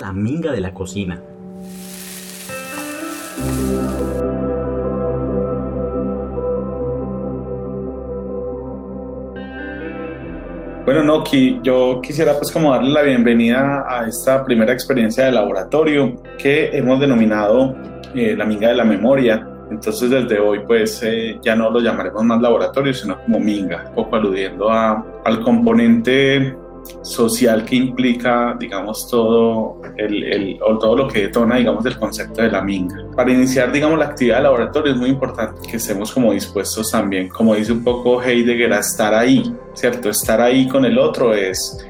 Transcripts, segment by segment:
La minga de la cocina. Bueno, Noki, yo quisiera pues como darle la bienvenida a esta primera experiencia de laboratorio que hemos denominado eh, la minga de la memoria. Entonces desde hoy pues eh, ya no lo llamaremos más laboratorio, sino como minga, poco aludiendo al componente social que implica, digamos, todo, el, todo lo que detona, digamos, el concepto de la minga. Para iniciar, digamos, la actividad de laboratorio es muy importante que estemos como dispuestos también, como dice un poco Heidegger, a estar ahí, ¿cierto? Estar ahí con el otro es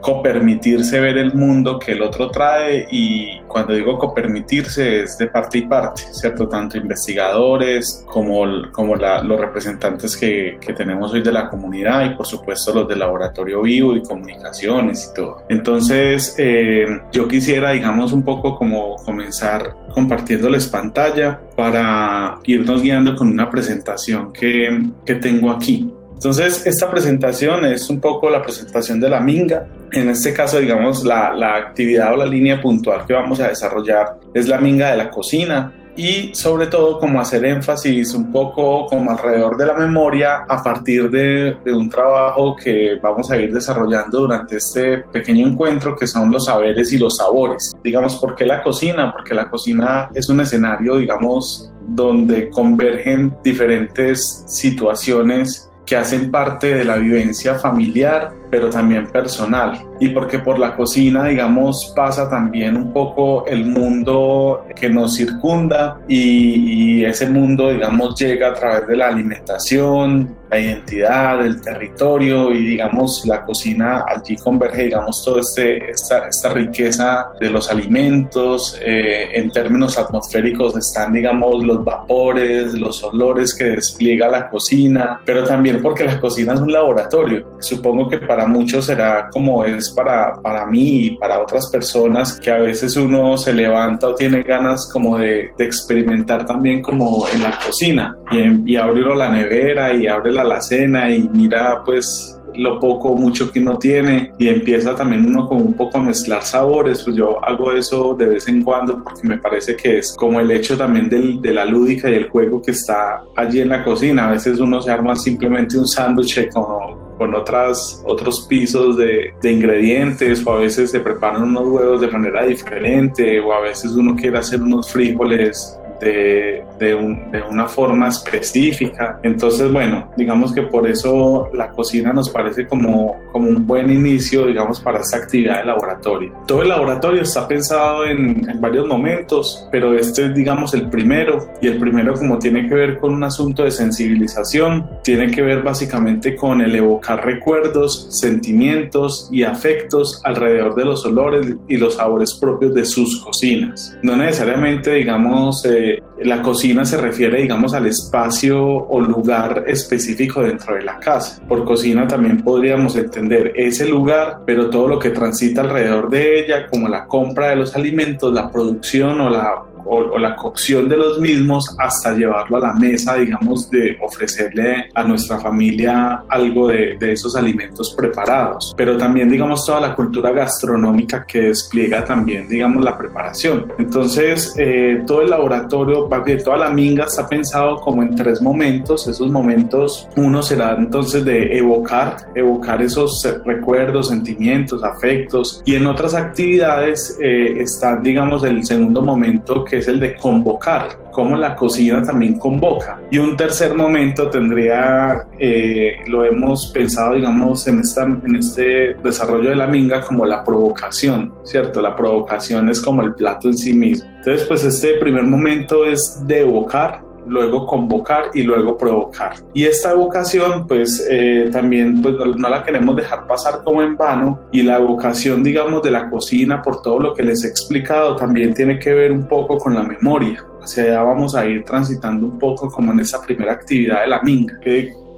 copermitirse ver el mundo que el otro trae y cuando digo copermitirse es de parte y parte, ¿cierto? Tanto investigadores como, como los representantes que, que, tenemos hoy de la comunidad y por supuesto los del laboratorio vivo y comunicaciones y todo. Entonces eh, yo quisiera digamos un poco como comenzar compartiéndoles pantalla para irnos guiando con una presentación que, que tengo aquí. Entonces, esta presentación es un poco la presentación de la minga. En este caso, digamos, la, la, actividad o la línea puntual que vamos a desarrollar es la minga de la cocina y sobre todo como hacer énfasis un poco como alrededor de la memoria a partir de, de un trabajo que vamos a ir desarrollando durante este pequeño encuentro que son los saberes y los sabores. Digamos, ¿por qué la cocina? Porque la cocina es un escenario, digamos, donde convergen diferentes situaciones que hacen parte de la vivencia familiar, pero también personal. Y porque por la cocina, digamos, pasa también un poco el mundo que nos circunda y, ese mundo, digamos, llega a través de la alimentación, la identidad, el territorio y, digamos, la cocina allí converge, digamos, toda este, esta, esta riqueza de los alimentos. Eh, en términos atmosféricos están, digamos, los vapores, los olores que despliega la cocina, pero también porque la cocina es un laboratorio. Supongo que para muchos será como es para, para mí y para otras personas que a veces uno se levanta o tiene ganas como de, de experimentar también como en la cocina y, y abre la nevera y abre la alacena y mira pues lo poco o mucho que uno tiene y empieza también uno como un poco a mezclar sabores, pues yo hago eso de vez en cuando porque me parece que es como el hecho también del, de la lúdica y el juego que está allí en la cocina. A veces uno se arma simplemente un sándwich con con otras, otros pisos de, de, ingredientes o a veces se preparan unos huevos de manera diferente o a veces uno quiere hacer unos frijoles de, de, un, de, una forma específica. Entonces, bueno, digamos que por eso la cocina nos parece como, como un buen inicio, digamos, para esta actividad de laboratorio. Todo el laboratorio está pensado en, varios momentos, pero este es, digamos, el primero. Y el primero, como tiene que ver con un asunto de sensibilización, tiene que ver básicamente con el evocar recuerdos, sentimientos y afectos alrededor de los olores y los sabores propios de sus cocinas. No necesariamente, digamos, eh, la cocina se refiere, digamos, al espacio o lugar específico dentro de la casa. Por cocina también podríamos entender ese lugar, pero todo lo que transita alrededor de ella, como la compra de los alimentos, la producción o la o, o, la cocción de los mismos hasta llevarlo a la mesa, digamos, de ofrecerle a nuestra familia algo de, de, esos alimentos preparados. Pero también, digamos, toda la cultura gastronómica que despliega también, digamos, la preparación. Entonces, eh, todo el laboratorio, toda la minga está pensado como en tres momentos. Esos momentos, uno será entonces de evocar, evocar esos recuerdos, sentimientos, afectos. Y en otras actividades eh, está, digamos, el segundo momento que es el de convocar, cómo la cocina también convoca. Y un tercer momento tendría, eh, lo hemos pensado, digamos, en, esta, en este desarrollo de la minga como la provocación, ¿cierto? La provocación es como el plato en sí mismo. Entonces, pues este primer momento es de evocar, luego convocar y luego provocar. Y esta evocación, pues eh, también pues, no la queremos dejar pasar como en vano y la evocación, digamos, de la cocina, por todo lo que les he explicado, también tiene que ver un poco con la memoria. Hacia allá vamos a ir transitando un poco como en esa primera actividad de la minga,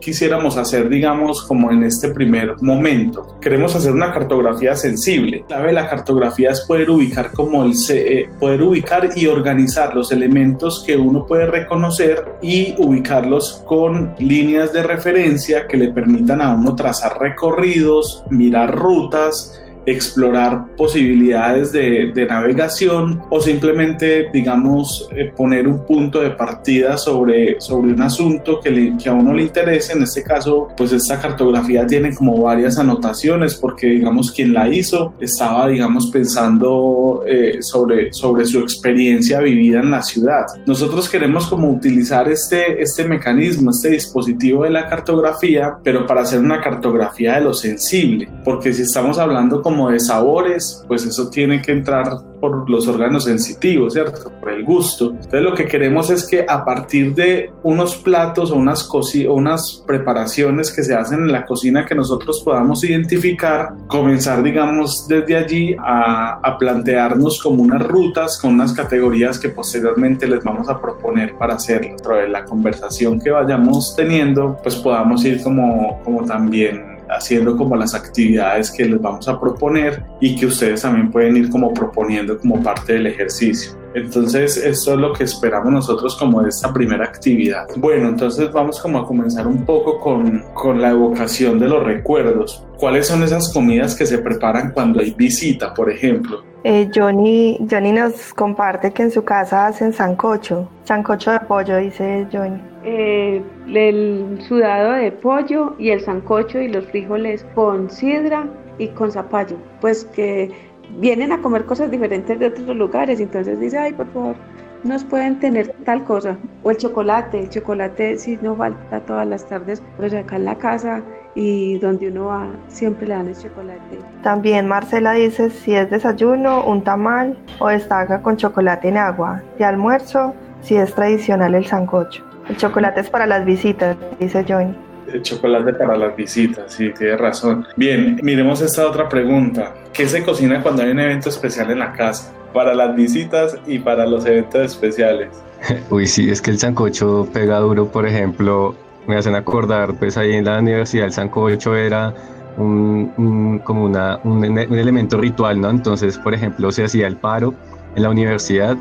quisiéramos hacer, digamos, como en este primer momento. Queremos hacer una cartografía sensible. La clave de la cartografía es poder ubicar como el eh, poder ubicar y organizar los elementos que uno puede reconocer y ubicarlos con líneas de referencia que le permitan a uno trazar recorridos, mirar rutas, explorar posibilidades de, navegación o simplemente, digamos, eh, poner un punto de partida sobre, sobre un asunto que, le, que a uno le interese. En este caso, pues esta cartografía tiene como varias anotaciones porque, digamos, quien la hizo estaba, digamos, pensando eh, sobre, sobre su experiencia vivida en la ciudad. Nosotros queremos como utilizar este, este mecanismo, este dispositivo de la cartografía, pero para hacer una cartografía de lo sensible, porque si estamos hablando como de sabores, pues eso tiene que entrar por los órganos sensitivos, ¿cierto? Por el gusto. Entonces lo que queremos es que a partir de unos platos o unas, o unas preparaciones que se hacen en la cocina que nosotros podamos identificar, comenzar, digamos, desde allí a, a plantearnos como unas rutas con unas categorías que posteriormente les vamos a proponer para hacerlo. Dentro de la conversación que vayamos teniendo, pues podamos ir como, como también haciendo como las actividades que les vamos a proponer y que ustedes también pueden ir como proponiendo como parte del ejercicio. Entonces, esto es lo que esperamos nosotros como de esta primera actividad. Bueno, entonces vamos como a comenzar un poco con, con la evocación de los recuerdos. ¿Cuáles son esas comidas que se preparan cuando hay visita, por ejemplo? Eh, Johnny, Johnny nos comparte que en su casa hacen sancocho, sancocho de pollo, dice Johnny. Eh, el sudado de pollo y el sancocho y los frijoles con sidra y con zapallo, pues que vienen a comer cosas diferentes de otros lugares, entonces dice, ay, por favor, nos pueden tener tal cosa. O el chocolate, el chocolate sí no falta todas las tardes, pero acá en la casa y donde uno va siempre le dan el chocolate. También Marcela dice si es desayuno, un tamal o destaca con chocolate en agua. De almuerzo, si es tradicional el sancocho. El chocolate es para las visitas, dice Johnny. Chocolate para las visitas, sí, tiene razón. Bien, miremos esta otra pregunta. ¿Qué se cocina cuando hay un evento especial en la casa? Para las visitas y para los eventos especiales. Uy, sí, es que el sancocho pega duro, por ejemplo, me hacen acordar, pues ahí en la universidad el sancocho era un, como una, un, un, elemento ritual, ¿no? Entonces, por ejemplo, se hacía el paro en la universidad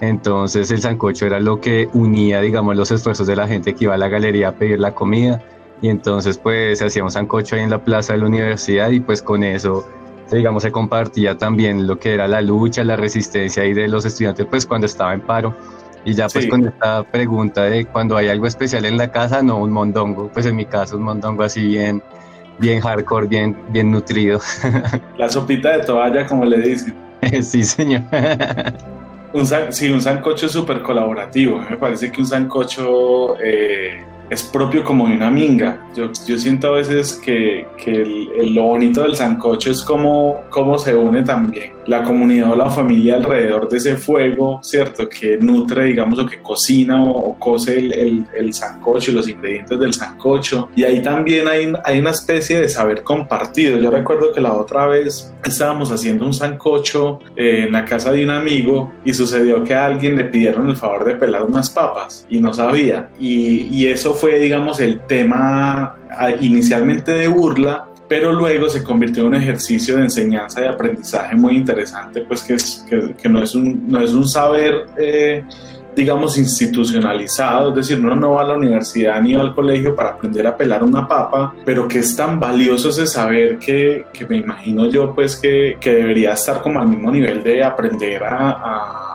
entonces el sancocho era lo que unía, digamos, los esfuerzos de la gente que iba a la galería a pedir la comida. Y entonces pues se hacía un sancocho ahí en la plaza de la universidad y pues con eso, digamos, se compartía también lo que era la lucha, la resistencia ahí de los estudiantes pues cuando estaba en paro. Y ya pues con esta pregunta de cuando hay algo especial en la casa, no un mondongo, pues en mi caso un mondongo así bien, bien hardcore, bien, bien nutrido. La sopita de toalla, como le dicen. sí, señor. Un, sí, un sancocho súper colaborativo. Me parece que un sancocho eh, es propio como de una minga. Yo, yo siento a veces que, que el, lo bonito del sancocho es cómo, cómo se une también la comunidad o la familia alrededor de ese fuego, ¿cierto? Que nutre, digamos, o que cocina o, cose el, el, sancocho y los ingredientes del sancocho. Y ahí también hay, hay una especie de saber compartido. Yo recuerdo que la otra vez estábamos haciendo un sancocho en la casa de un amigo y sucedió que a alguien le pidieron el favor de pelar unas papas y no sabía. Y, y eso fue, digamos, el tema inicialmente de burla, pero luego se convirtió en un ejercicio de enseñanza y aprendizaje muy interesante, pues que, es, que, que no, es un, no es un saber, eh, digamos, institucionalizado, es decir, uno no va a la universidad ni va al colegio para aprender a pelar una papa, pero que es tan valioso ese saber que, que me imagino yo, pues, que, que, debería estar como al mismo nivel de aprender a, a,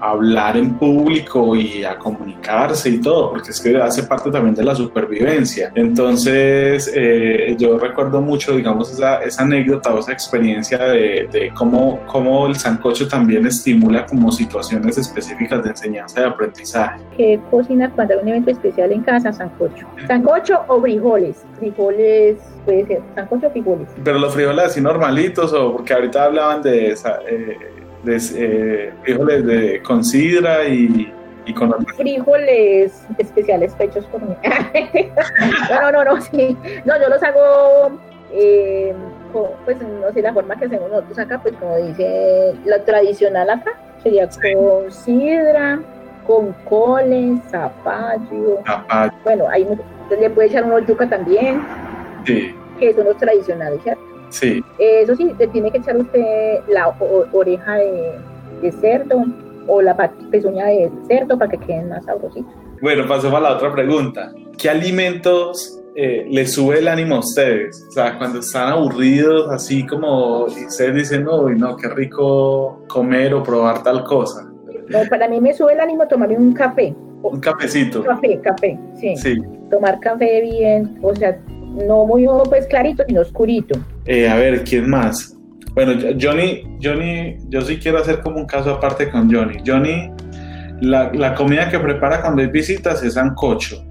a hablar en público y a comunicarse y todo, porque es que hace parte también de la supervivencia. Entonces, eh, yo recuerdo mucho, digamos, esa, esa anécdota o esa experiencia de, de, cómo, cómo el sancocho también estimula como situaciones específicas de enseñanza y aprendizaje. ¿Qué cocina cuando hay un evento especial en casa? Sancocho. ¿Sancocho o frijoles? Frijoles puede ser, sancocho o frijoles. Pero los frijoles así normalitos o porque ahorita hablaban de esa... Eh, de, eh, frijoles de, con sidra y, y con frijoles especiales hechos por mí. no, no, no, sí. No, yo los hago, eh, con, pues no sé, la forma que hacemos nosotros acá, pues como dice la tradicional acá, sería con sidra, con coles, zapallo. zapallo. Bueno, ahí le puede echar unos yuca también. Sí. Que son los tradicionales, ¿cierto? Sí. Eso sí, le tiene que echar usted la oreja de, de, cerdo o la pezuña de cerdo para que queden más sabrositos. Bueno, pasó a la otra pregunta. ¿Qué alimentos eh, les sube el ánimo a ustedes? O sea, cuando están aburridos, así como ustedes dicen, uy, no, qué rico comer o probar tal cosa. No, para mí me sube el ánimo tomarme un café. Un cafecito. Café, café, sí. Sí. Tomar café bien, o sea, no muy pues clarito, sino oscurito. Eh, a ver, ¿quién más? Bueno, Johnny, Johnny, yo sí quiero hacer como un caso aparte con Johnny. Johnny, la, la comida que prepara cuando hay visitas es sancocho.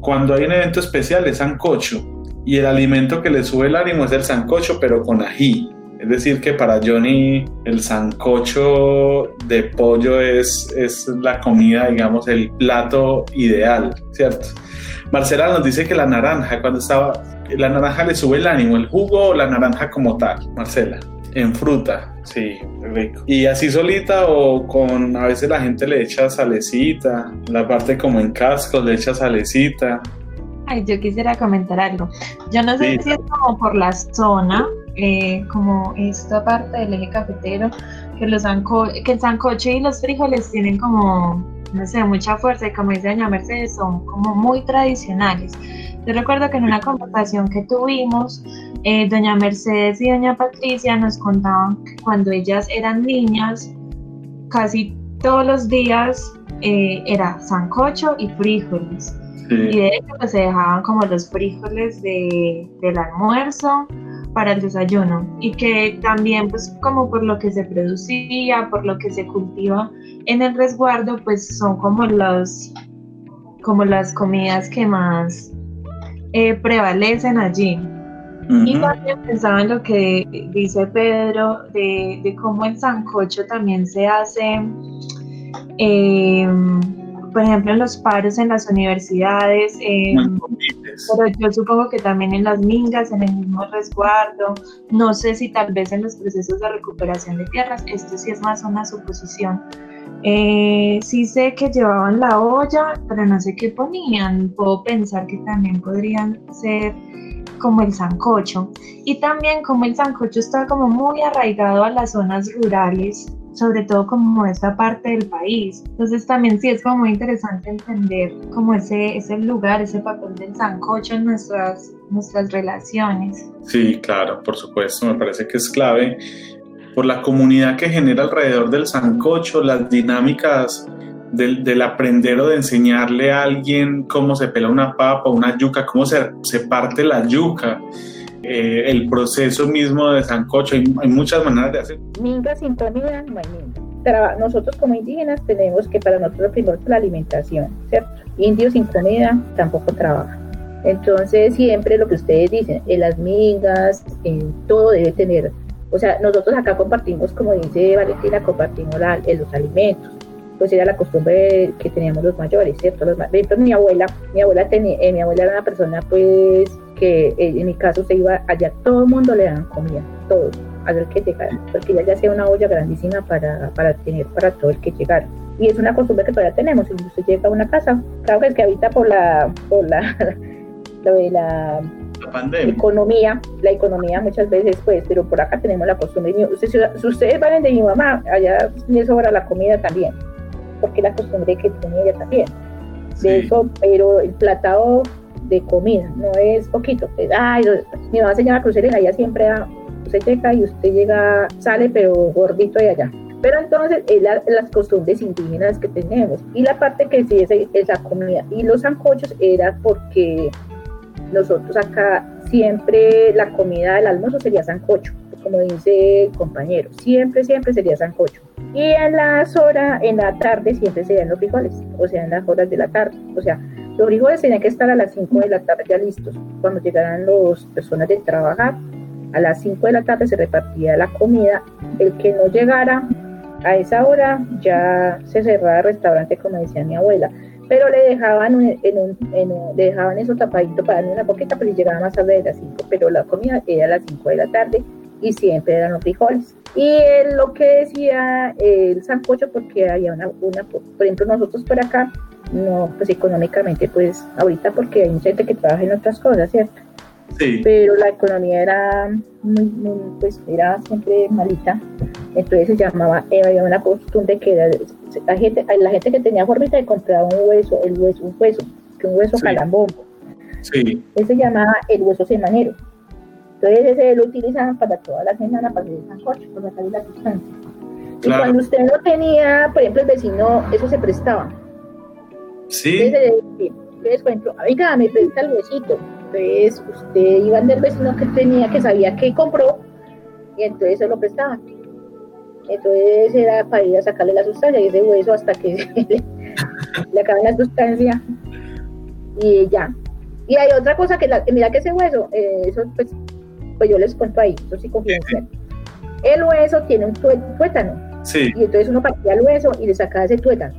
Cuando hay un evento especial es sancocho. Y el alimento que le sube el ánimo es el sancocho, pero con ají. Decir, que para Johnny el sancocho de pollo es, es la comida, digamos, el plato ideal, ¿cierto? Marcela nos dice que la naranja, cuando estaba, la naranja le sube el ánimo, el jugo o la naranja como tal, Marcela. En fruta, sí, rico. Y así solita o con, a veces la gente le echa salecita, la parte como en cascos le echa salecita. Ay, yo quisiera comentar algo. Yo no sé si es como por la zona, eh, como esta parte del eje cafetero, que, los que el sancocho y los frijoles tienen como, no sé, mucha fuerza y como dice doña Mercedes, son como muy tradicionales. Yo recuerdo que en una conversación que tuvimos, eh, doña Mercedes y doña Patricia nos contaban que cuando ellas eran niñas, casi todos los días eh, era sancocho y frijoles. Y de hecho pues, se dejaban como los frijoles de, del almuerzo para el desayuno y que también pues como por lo que se producía, por lo que se cultiva en el resguardo pues son como los como las comidas que más eh, prevalecen allí. Y también pensaba en lo que dice Pedro de, de cómo el sancocho también se hace, eh, por ejemplo, en los paros en las universidades, pero yo supongo que también en las mingas, en el mismo resguardo, no sé si tal vez en los procesos de recuperación de tierras, esto sí es más una suposición. Eh, sí sé que llevaban la olla, pero no sé qué ponían. Puedo pensar que también podrían ser como el sancocho. Y también como el sancocho está como muy arraigado a las zonas rurales, sobre todo como esta parte del país. Entonces también sí es como muy interesante entender como ese, ese lugar, ese papel del sancocho en nuestras, nuestras relaciones. Sí, claro, por supuesto, me parece que es clave por la comunidad que genera alrededor del sancocho, las dinámicas del, del, aprender o de enseñarle a alguien cómo se pela una papa, una yuca, cómo se, se parte la yuca, eh, el proceso mismo de sancocho, hay, muchas maneras de hacer. Minga sin comida, no hay minga. nosotros como indígenas tenemos que para nosotros primero la alimentación, ¿cierto? Indios sin comida tampoco trabajan. Entonces siempre lo que ustedes dicen, en las mingas, en todo debe tener, o sea, nosotros acá compartimos, como dice Valentina, compartimos la, los alimentos pues era la costumbre que teníamos los mayores, ¿cierto? Los, mi abuela, mi abuela tenía, eh, mi abuela era una persona pues que eh, en mi caso se iba allá, todo el mundo le daban comida, todo, a el que llegara, porque ella ya hacía una olla grandísima para, para tener para todo el que llegara. Y es una costumbre que todavía tenemos, si usted llega a una casa, claro que es que habita por la, por la, lo de la economía, la economía muchas veces, pues, pero por acá tenemos la costumbre. si ustedes van de mi mamá, allá le sobra la comida también porque la costumbre que tiene ella también. De eso, pero el platado de comida no es poquito. ay, mi mamá se llama crucerina, ella siempre da, usted llega y usted llega, sale, pero gordito de allá. Pero entonces es las costumbres indígenas que tenemos. Y la parte que sí es esa comida. Y los zancochos era porque nosotros acá siempre la comida del almuerzo sería sancocho, como dice el compañero. Siempre, siempre sería sancocho. Y en las horas, en la tarde siempre se los frijoles, o sea, en las horas de la tarde. O sea, los frijoles tenían que estar a las 5 de la tarde ya listos. Cuando llegaran las personas de trabajar, a las 5 de la tarde se repartía la comida. El que no llegara a esa hora ya se cerraba el restaurante, como decía mi abuela. Pero le dejaban, en un, en le dejaban eso tapadito para darle una poquita, pero llegaba más tarde de las 5. Pero la comida era a las 5 de la tarde y siempre eran los frijoles. Y lo que decía el sancocho, porque había una, una, por ejemplo, nosotros por acá, no, pues económicamente, pues ahorita porque hay mucha gente que trabaja en otras cosas, ¿cierto? Sí. Pero la economía era muy, muy, pues era siempre malita. Entonces se llamaba, eh, había una costumbre que era, la gente, la gente que tenía formita de comprar un hueso, el hueso, un hueso, que un hueso calambombo Sí. Ese se llama el hueso semanero. Entonces ese lo utilizaban para toda la semana para hacer el sancocho, para sacar la sustancia. Y cuando usted no tenía, por ejemplo, el vecino, eso se prestaba. Sí. Entonces, entonces, por ejemplo, oiga, me presta el huesito. Entonces, usted iba del vecino que tenía, que sabía que compró, y entonces se lo prestaba. Entonces era para ir a sacarle la sustancia y ese hueso hasta que le, le acabe la sustancia y ya. Y hay otra cosa que, la, mira que ese hueso, eh, eso pues, pues yo les cuento ahí, eso sí confidencial. El hueso tiene un tué- tuétano Sí. y entonces uno partía el hueso y le sacaba ese tuétano.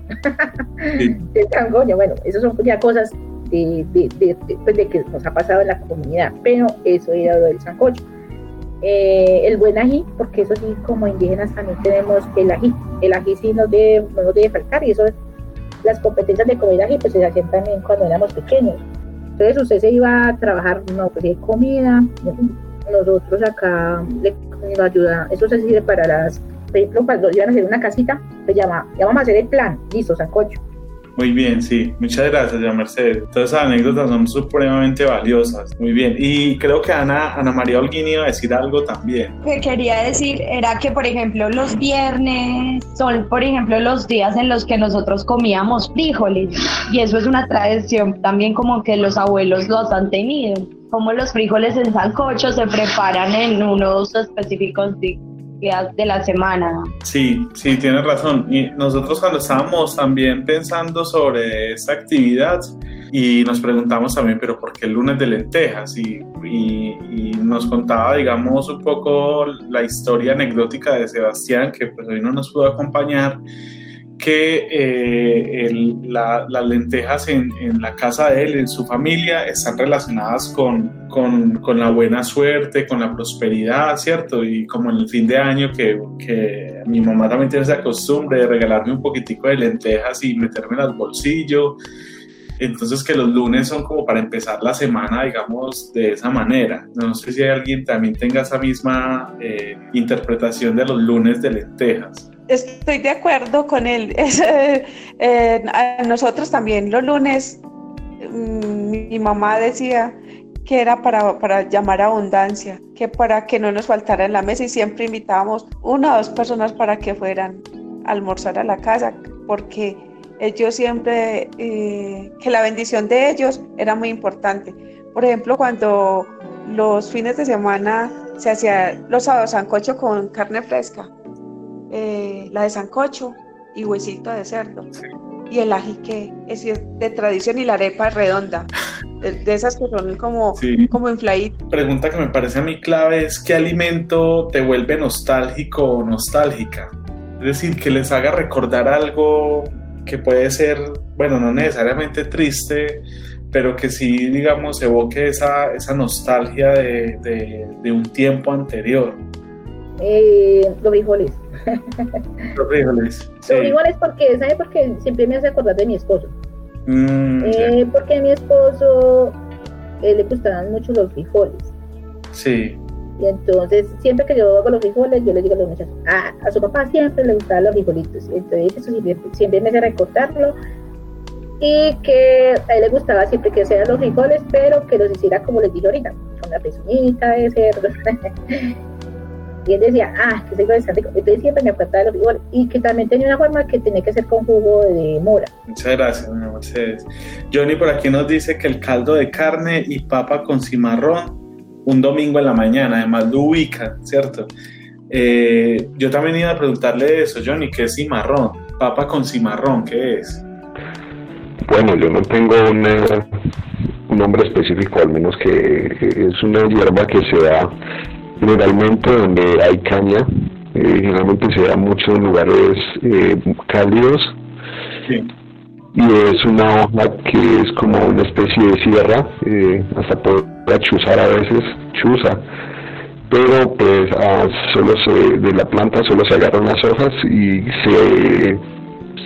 Sí. cangoño. Bueno, esas son ya cosas de, de, de- de- pues, de que nos ha pasado en la comunidad, pero eso era lo del sancocho. Eh, el buen ají, porque eso sí, como indígenas también tenemos el ají. El ají sí nos debe, no nos debe faltar y eso es, las competencias de comer ají pues se hacían también cuando éramos pequeños. Entonces usted se iba a trabajar, no, pues de comida, nosotros acá le nos ayuda, eso se sirve para las, por ejemplo, cuando iban a hacer una casita, se llama, ya vamos a hacer el plan, listo, sancocho. Muy bien, sí. Muchas gracias, ya Mercedes. Todas esas anécdotas son supremamente valiosas. Muy bien. Y creo que Ana, Ana María Holguín iba a decir algo también. Lo que quería decir era que, por ejemplo, los viernes son, por ejemplo, los días en los que nosotros comíamos frijoles. Y eso es una tradición también como que los abuelos los han tenido. Como los frijoles en sancocho se preparan en unos específicos días de la semana. Sí, sí, tienes razón. Y nosotros cuando estábamos también pensando sobre esta actividad y nos preguntamos también, pero ¿por qué el lunes de lentejas? Y nos contaba, digamos, un poco la historia anecdótica de Sebastián, que pues hoy no nos pudo acompañar, que eh, el- la- las lentejas en, en la casa de él, en su familia, están relacionadas con, con- con la buena suerte, con la prosperidad, ¿cierto? Y como en el fin de año que, que mi mamá también tiene esa costumbre de regalarme un poquitico de lentejas y meterme al bolsillo. Entonces que los lunes son como para empezar la semana, digamos, de esa manera. No sé si alguien también tenga esa misma eh, interpretación de los lunes de lentejas. Estoy de acuerdo con él. Eh, eh, a nosotros también los lunes, mm, mi mamá decía que era para, para llamar abundancia, que para que no nos faltara en la mesa y siempre invitábamos una o dos personas para que fueran a almorzar a la casa, porque ellos siempre, eh, que la bendición de ellos era muy importante. Por ejemplo, cuando los fines de semana se hacía los sábados sancocho con carne fresca, eh, la de sancocho y huesito de cerdo. Y el ají que es de tradición y la arepa redonda, de, de esas que son como, Sí. como infladitas. Pregunta que me parece a mí clave es ¿qué alimento te vuelve nostálgico o nostálgica? Es decir, que les haga recordar algo que puede ser, bueno, no necesariamente triste, pero que sí, digamos, evoque esa, esa nostalgia de, de- de un tiempo anterior. Eh, los frijoles. Los frijoles. Sí. Los frijoles porque, ¿sabe? Porque siempre me hace acordar de mi esposo. Mm. Eh, porque a mi esposo eh, le gustaban mucho los frijoles. sí, Y entonces, siempre que yo hago los frijoles, yo le digo a los muchachos, ah, a su papá siempre le gustaban los frijolitos. Entonces, eso siempre, siempre me hace recordarlo. Y que a él le gustaba siempre que hicieran los frijoles, pero que los hiciera como les dije ahorita, con la pezuñita de cerdo. y él decía, ah, que ese frijol está rico. Entonces, siempre me de los frijoles. Y que también tenía una forma que tenía que ser con jugo de mora. muchas gracias, doña Mercedes. Johnny por aquí nos dice que el caldo de carne y papa con cimarrón un domingo en la mañana, además lo ubica, ¿cierto? Eh, yo también iba a preguntarle eso, Johnny, ¿qué es cimarrón? Papa con cimarrón, ¿qué es? Bueno, yo no tengo una- un nombre específico, al menos que es una hierba que se da generalmente donde hay caña, eh, generalmente se da mucho en lugares eh, cálidos Sí. y es una hoja que es como una especie de sierra, eh, hasta poder chuzar a veces, chuza, pero pues ah, solo se, de la planta solo se agarran las hojas y se,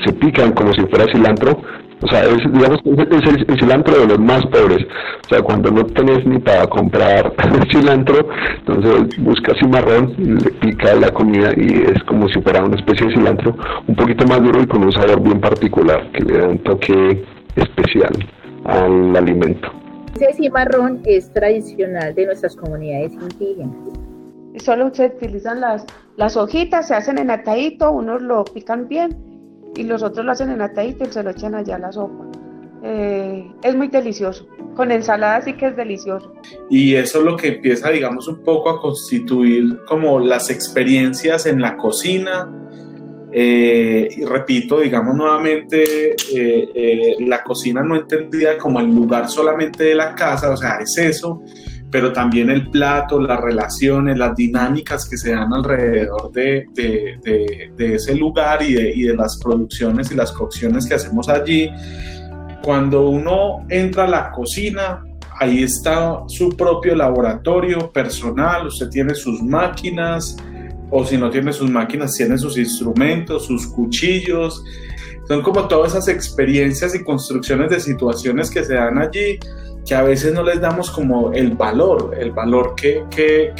se pican como si fuera cilantro, o sea, es, digamos, es, es el, el cilantro de los más pobres, o sea, cuando no tenés ni para comprar cilantro, entonces buscas cimarrón, y le pica la comida y es como si fuera una especie de cilantro, un poquito más duro y con un sabor bien particular, que le da un toque especial al alimento. Ese cimarrón es tradicional de nuestras comunidades indígenas. Solo se utilizan las, las hojitas, se hacen en atadito, unos lo pican bien y los otros lo hacen en atadito y se lo echan allá a la sopa. Eh, es muy delicioso. Con ensalada sí que es delicioso. Y eso es lo que empieza, digamos, un poco a constituir como las experiencias en la cocina. Eh, y repito, digamos nuevamente, eh, la cocina no entendida como el lugar solamente de la casa, o sea, es eso, pero también el plato, las relaciones, las dinámicas que se dan alrededor de, de, de, ese lugar y, y de, las producciones y las cocciones que hacemos allí. Cuando uno entra a la cocina, ahí está su propio laboratorio personal, usted tiene sus máquinas, o si no tiene sus máquinas, tiene sus instrumentos, sus cuchillos. Son como todas esas experiencias y construcciones de situaciones que se dan allí que a veces no les damos como el valor, el valor que, que,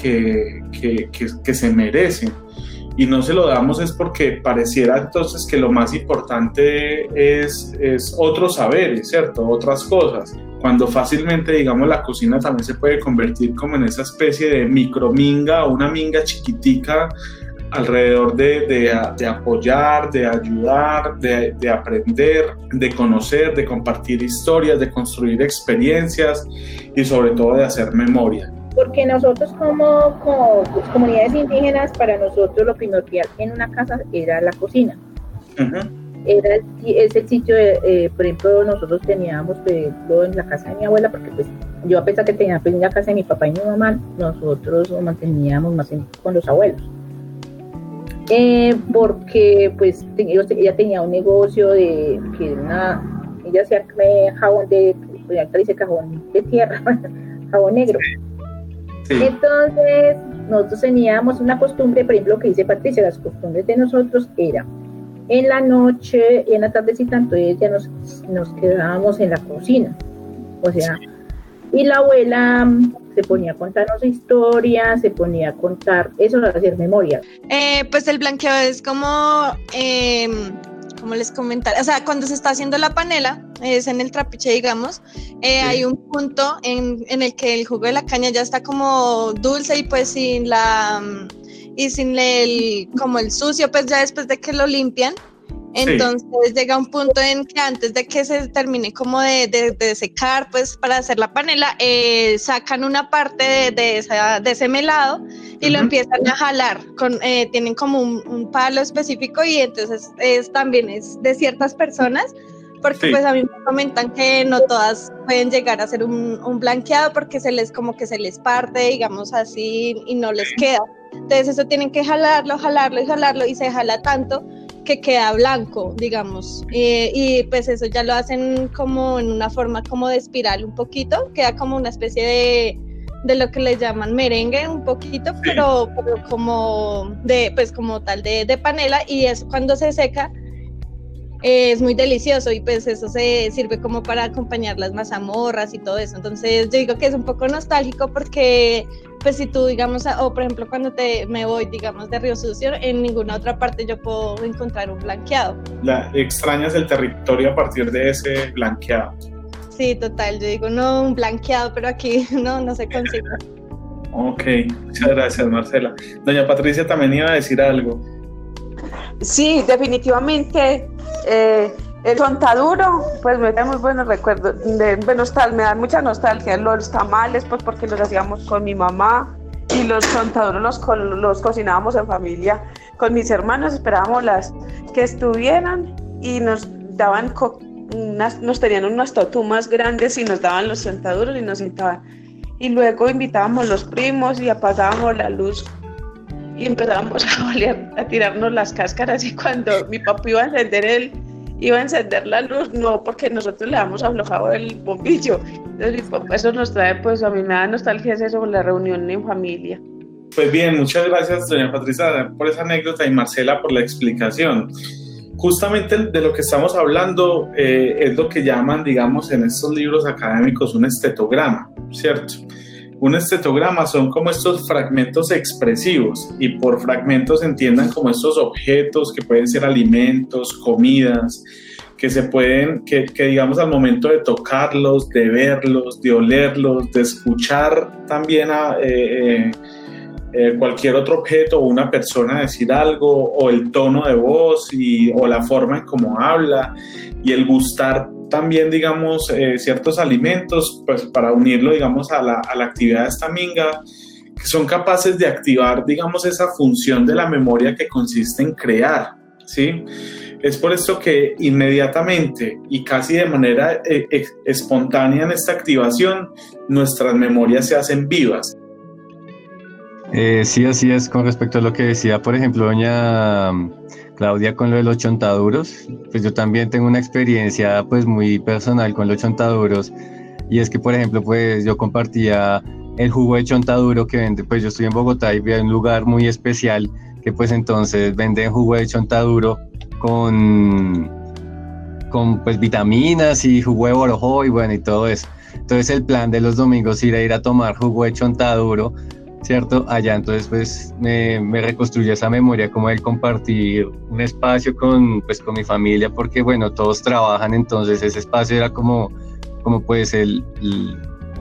que, que, se merecen. Y no se lo damos es porque pareciera entonces que lo más importante es, es otros saberes, ¿cierto? Otras cosas. Cuando fácilmente, digamos, la cocina también se puede convertir como en esa especie de microminga o una minga chiquitica alrededor de, de, apoyar, de ayudar, de, de, aprender, de conocer, de compartir historias, de construir experiencias y sobre todo de hacer memoria. Porque nosotros como, como comunidades indígenas, para nosotros lo primordial en una casa era la cocina. Era ese sitio, eh, por ejemplo, nosotros teníamos, por en la casa de mi abuela, porque pues yo a pesar que tenía pues, la casa de mi papá y mi mamá, nosotros lo manteníamos más con los abuelos eh, porque pues ella tenía un negocio de que una ella hacía jabón de dice jabón de tierra jabón negro. Entonces nosotros teníamos una costumbre por ejemplo que dice Patricia las costumbres de nosotros era en la noche y en la tardecita entonces ya nos, nos quedábamos en la cocina. O sea y la abuela se ponía a contarnos historias, se ponía a contar, eso era hacer memoria. Eh, pues el blanqueado es como, eh, como les comentaba, o sea, cuando se está haciendo la panela, es en el trapiche, digamos, eh, hay un punto en, en, el que el jugo de la caña ya está como dulce y pues sin la y sin el como el sucio, pues ya después de que lo limpian, entonces llega un punto en que antes de que se termine como de, secar, pues para hacer la panela, eh, sacan una parte de, esa, de ese melado y lo empiezan a jalar. Con, eh, tienen como un, palo específico y entonces es, también es de ciertas personas, porque pues a mí me comentan que no todas pueden llegar a hacer un, un, blanqueado porque se les como que se les parte, digamos así, y no les queda. Entonces eso tienen que jalarlo, jalarlo y jalarlo y se jala tanto que queda blanco, digamos. y pues eso ya lo hacen como en una forma como de espiral un poquito, queda como una especie de, de lo que le llaman merengue un poquito, pero, como de, pues como tal de, de panela y es cuando se seca es muy delicioso y pues eso se sirve como para acompañar las mazamorras y todo eso. Entonces yo digo que es un poco nostálgico porque pues si tú digamos, o por ejemplo cuando te me voy digamos de Río Sucio, en ninguna otra parte yo puedo encontrar un blanqueado. La, extrañas el territorio a partir de ese blanqueado. Sí, total, yo digo, no, un blanqueado, pero aquí no, no se consigue. Ok, muchas gracias Marcela. Doña Patricia también iba a decir algo. Sí, definitivamente. Eh, el chontaduro, pues me da muy buenos recuerdos, de, me da mucha nostalgia. Los tamales, pues porque los hacíamos con mi mamá y los chontaduros los, los cocinábamos en familia. Con mis hermanos esperábamos las que estuvieran y nos daban, nos tenían unas totumas grandes y nos daban los chontaduros y nos sentaban. Y luego invitábamos los primos y apagábamos la luz y empezábamos a, a tirarnos las cáscaras y cuando mi papá iba a encender el iba a encender la luz, no porque nosotros le habíamos aflojado el bombillo. Entonces eso nos trae, pues a mí me da nostalgia eso con la reunión en familia. Pues bien, muchas gracias doña Patricia por esa anécdota y Marcela por la explicación. Justamente de lo que estamos hablando eh, es lo que llaman, digamos, en estos libros académicos un estetograma, ¿cierto? Un estetograma son como estos fragmentos expresivos y por fragmentos entiendan como estos objetos que pueden ser alimentos, comidas, que se pueden, que, digamos al momento de tocarlos, de verlos, de olerlos, de escuchar también a eh, eh, eh, cualquier otro objeto o una persona decir algo, o el tono de voz y, o la forma en cómo habla, y el gustar también, digamos, ciertos alimentos, pues para unirlo, digamos, a la, a la actividad de esta minga, que son capaces de activar, digamos, esa función de la memoria que consiste en crear, ¿sí? Es por esto que inmediatamente y casi de manera eh, espontánea en esta activación, nuestras memorias se hacen vivas. Eh, sí, así es. Con respecto a lo que decía, por ejemplo, doña mm, Claudia con lo de los chontaduros, pues yo también tengo una experiencia pues muy personal con los chontaduros y es que, por ejemplo, pues yo compartía el jugo de chontaduro que vende, pues yo estoy en Bogotá y vi un lugar muy especial que pues entonces venden jugo de chontaduro con, con pues vitaminas y jugo de borojo y bueno y todo eso. Entonces el plan de los domingos era ir a tomar jugo de chontaduro, ¿cierto? Allá entonces pues me, me reconstruyó esa memoria como el compartir un espacio con pues con mi familia porque bueno todos trabajan entonces ese espacio era como como pues el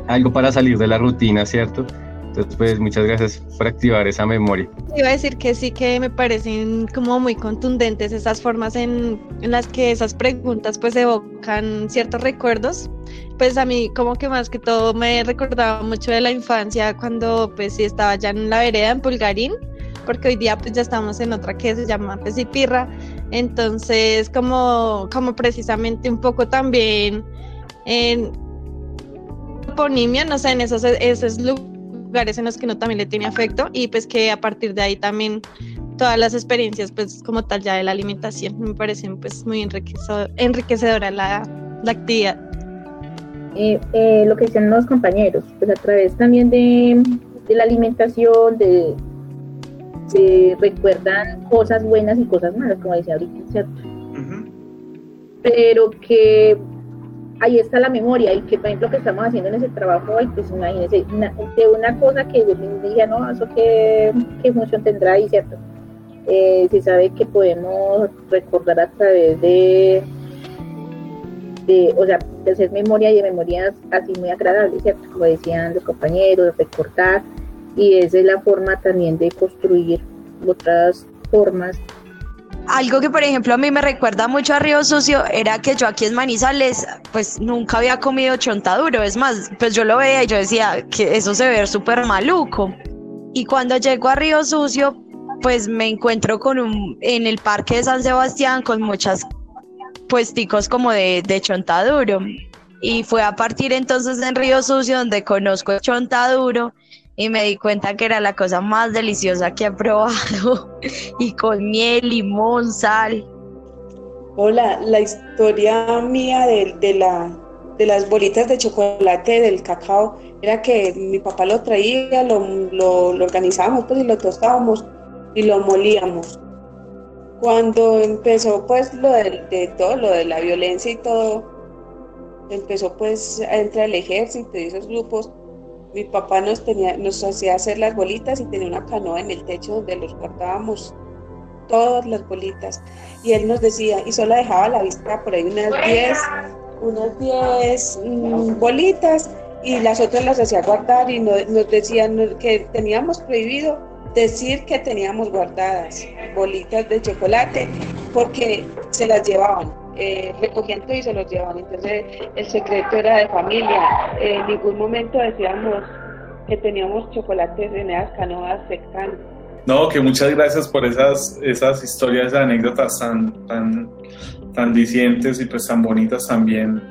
algo para salir de la rutina, ¿cierto? Entonces, pues muchas gracias por activar esa memoria. Iba a decir que sí que me parecen como muy contundentes esas formas en, en, las que esas preguntas pues evocan ciertos recuerdos. Pues a mí como que más que todo me recordaba mucho de la infancia cuando pues sí estaba ya en la vereda en Pulgarín, porque hoy día pues ya estamos en otra que se llama Pesipirra. Entonces como, como precisamente un poco también en toponimia, no sé, en esos, esos lugares en los que no también le tiene afecto y pues que a partir de ahí también todas las experiencias pues como tal ya de la alimentación me parecen pues muy enriquecedora la, la actividad. Eh, eh, lo que dicen los compañeros, pues a través también de, de la alimentación, de, se recuerdan cosas buenas y cosas malas, como decía ahorita, ¿cierto? Pero que ahí está la memoria y que por ejemplo que estamos haciendo en ese trabajo, pues imagínense, de una cosa que yo me dije, no, eso qué, qué función tendrá ahí, ¿cierto? Eh, se sabe que podemos recordar a través de, de, o sea, de hacer memoria y de memorias así muy agradables, ¿cierto? Como decían los compañeros, recordar, y esa es la forma también de construir otras formas algo que, por ejemplo, a mí me recuerda mucho a Río Sucio era que yo aquí en Manizales, pues nunca había comido chontaduro. Es más, pues yo lo veía y yo decía que eso se ve súper maluco. Y cuando llego a Río Sucio, pues me encuentro con un, en el parque de San Sebastián con muchas puesticos como de, chontaduro. Y fue a partir entonces en Río Sucio donde conozco el chontaduro y me di cuenta que era la cosa más deliciosa que he probado y con miel, limón, sal. Hola, la historia mía de, de, la, de las bolitas de chocolate del cacao era que mi papá lo traía, lo, lo, organizábamos pues, y lo tostábamos y lo molíamos. Cuando empezó pues lo de, de todo, lo de la violencia y todo, empezó pues a entrar el ejército y esos grupos, mi papá nos, tenía, nos hacía hacer las bolitas y tenía una canoa en el techo donde los guardábamos todas las bolitas. Y él nos decía, y solo dejaba a la vista por ahí unas 10 unas 10 mm, bolitas y las otras las hacía guardar y nos, nos decían que teníamos prohibido decir que teníamos guardadas bolitas de chocolate porque se las llevaban eh, recogían y se los llevaban. Entonces el secreto era de familia. en ningún momento decíamos que teníamos chocolates en esas canoas secando. No, que muchas gracias por esas, esas historias, anécdotas tan, tan, tan dicientes y pues tan bonitas también.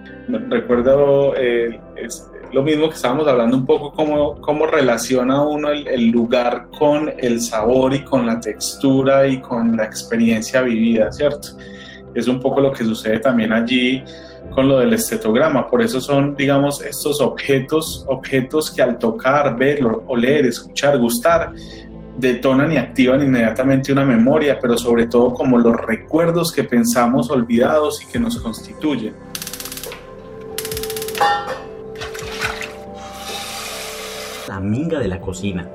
Recuerdo eh, lo mismo que estábamos hablando un poco, cómo, cómo relaciona uno el, el, lugar con el sabor y con la textura y con la experiencia vivida, ¿cierto? Es un poco lo que sucede también allí con lo del estetograma. Por eso son, digamos, estos objetos, objetos que al tocar, ver, oler, escuchar, gustar, detonan y activan inmediatamente una memoria, pero sobre todo como los recuerdos que pensamos olvidados y que nos constituyen. La minga de la cocina